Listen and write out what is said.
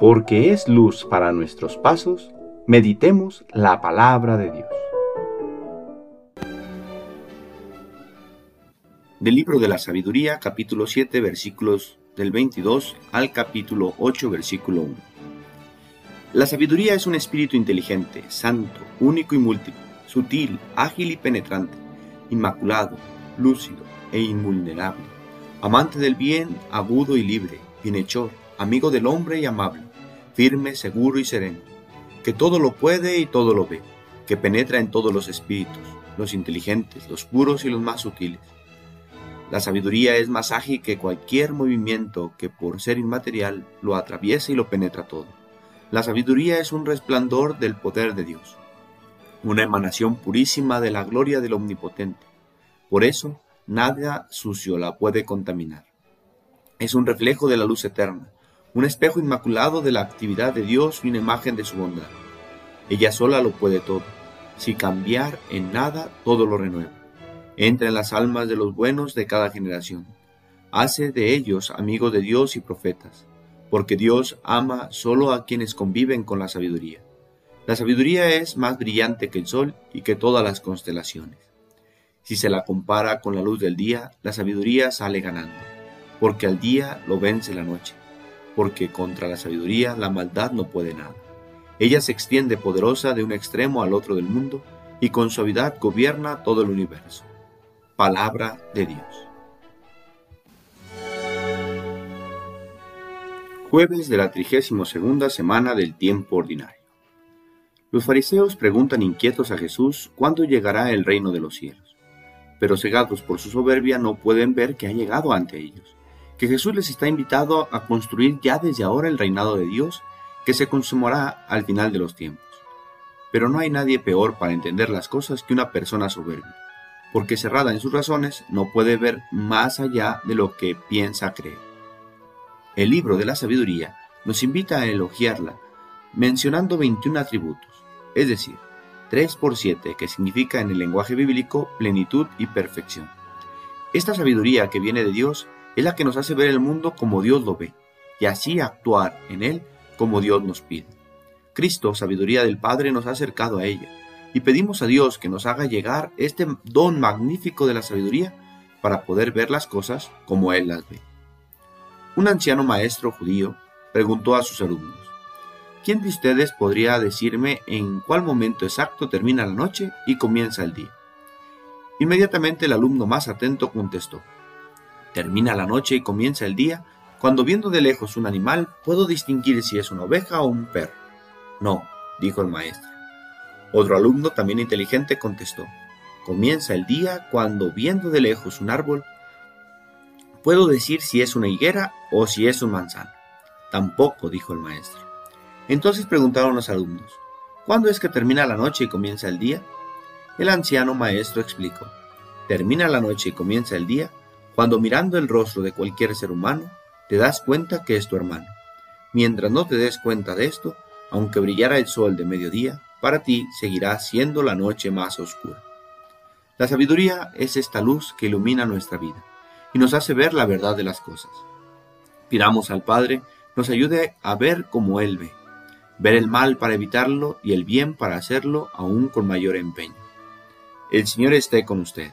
porque es luz para nuestros pasos, meditemos la palabra de Dios. Del libro de la sabiduría, capítulo 7, versículos del 22 al capítulo 8, versículo 1. La sabiduría es un espíritu inteligente, santo, único y múltiple, sutil, ágil y penetrante, inmaculado, lúcido e invulnerable, amante del bien, agudo y libre, bienhechor, amigo del hombre y amable firme, seguro y sereno, que todo lo puede y todo lo ve, que penetra en todos los espíritus, los inteligentes, los puros y los más sutiles. La sabiduría es más ágil que cualquier movimiento que por ser inmaterial lo atraviesa y lo penetra todo. La sabiduría es un resplandor del poder de Dios, una emanación purísima de la gloria del Omnipotente. Por eso, nada sucio la puede contaminar. Es un reflejo de la luz eterna, un espejo inmaculado de la actividad de Dios y una imagen de su bondad. Ella sola lo puede todo. Si cambiar en nada, todo lo renueva. Entra en las almas de los buenos de cada generación. Hace de ellos amigos de Dios y profetas, porque Dios ama solo a quienes conviven con la sabiduría. La sabiduría es más brillante que el sol y que todas las constelaciones. Si se la compara con la luz del día, la sabiduría sale ganando, porque al día lo vence la noche porque contra la sabiduría la maldad no puede nada. Ella se extiende poderosa de un extremo al otro del mundo y con suavidad gobierna todo el universo. Palabra de Dios. Jueves de la 32 semana del tiempo ordinario. Los fariseos preguntan inquietos a Jesús cuándo llegará el reino de los cielos, pero cegados por su soberbia no pueden ver que ha llegado ante ellos que Jesús les está invitado a construir ya desde ahora el reinado de Dios que se consumará al final de los tiempos. Pero no hay nadie peor para entender las cosas que una persona soberbia, porque cerrada en sus razones no puede ver más allá de lo que piensa creer. El libro de la sabiduría nos invita a elogiarla mencionando 21 atributos, es decir, 3 por 7, que significa en el lenguaje bíblico plenitud y perfección. Esta sabiduría que viene de Dios es la que nos hace ver el mundo como Dios lo ve, y así actuar en él como Dios nos pide. Cristo, sabiduría del Padre, nos ha acercado a ella, y pedimos a Dios que nos haga llegar este don magnífico de la sabiduría para poder ver las cosas como Él las ve. Un anciano maestro judío preguntó a sus alumnos, ¿quién de ustedes podría decirme en cuál momento exacto termina la noche y comienza el día? Inmediatamente el alumno más atento contestó, Termina la noche y comienza el día, cuando viendo de lejos un animal puedo distinguir si es una oveja o un perro. No, dijo el maestro. Otro alumno, también inteligente, contestó. Comienza el día cuando viendo de lejos un árbol puedo decir si es una higuera o si es un manzano. Tampoco, dijo el maestro. Entonces preguntaron los alumnos, ¿cuándo es que termina la noche y comienza el día? El anciano maestro explicó, termina la noche y comienza el día cuando mirando el rostro de cualquier ser humano, te das cuenta que es tu hermano. Mientras no te des cuenta de esto, aunque brillara el sol de mediodía, para ti seguirá siendo la noche más oscura. La sabiduría es esta luz que ilumina nuestra vida y nos hace ver la verdad de las cosas. Pidamos al Padre nos ayude a ver como Él ve, ver el mal para evitarlo y el bien para hacerlo aún con mayor empeño. El Señor esté con ustedes.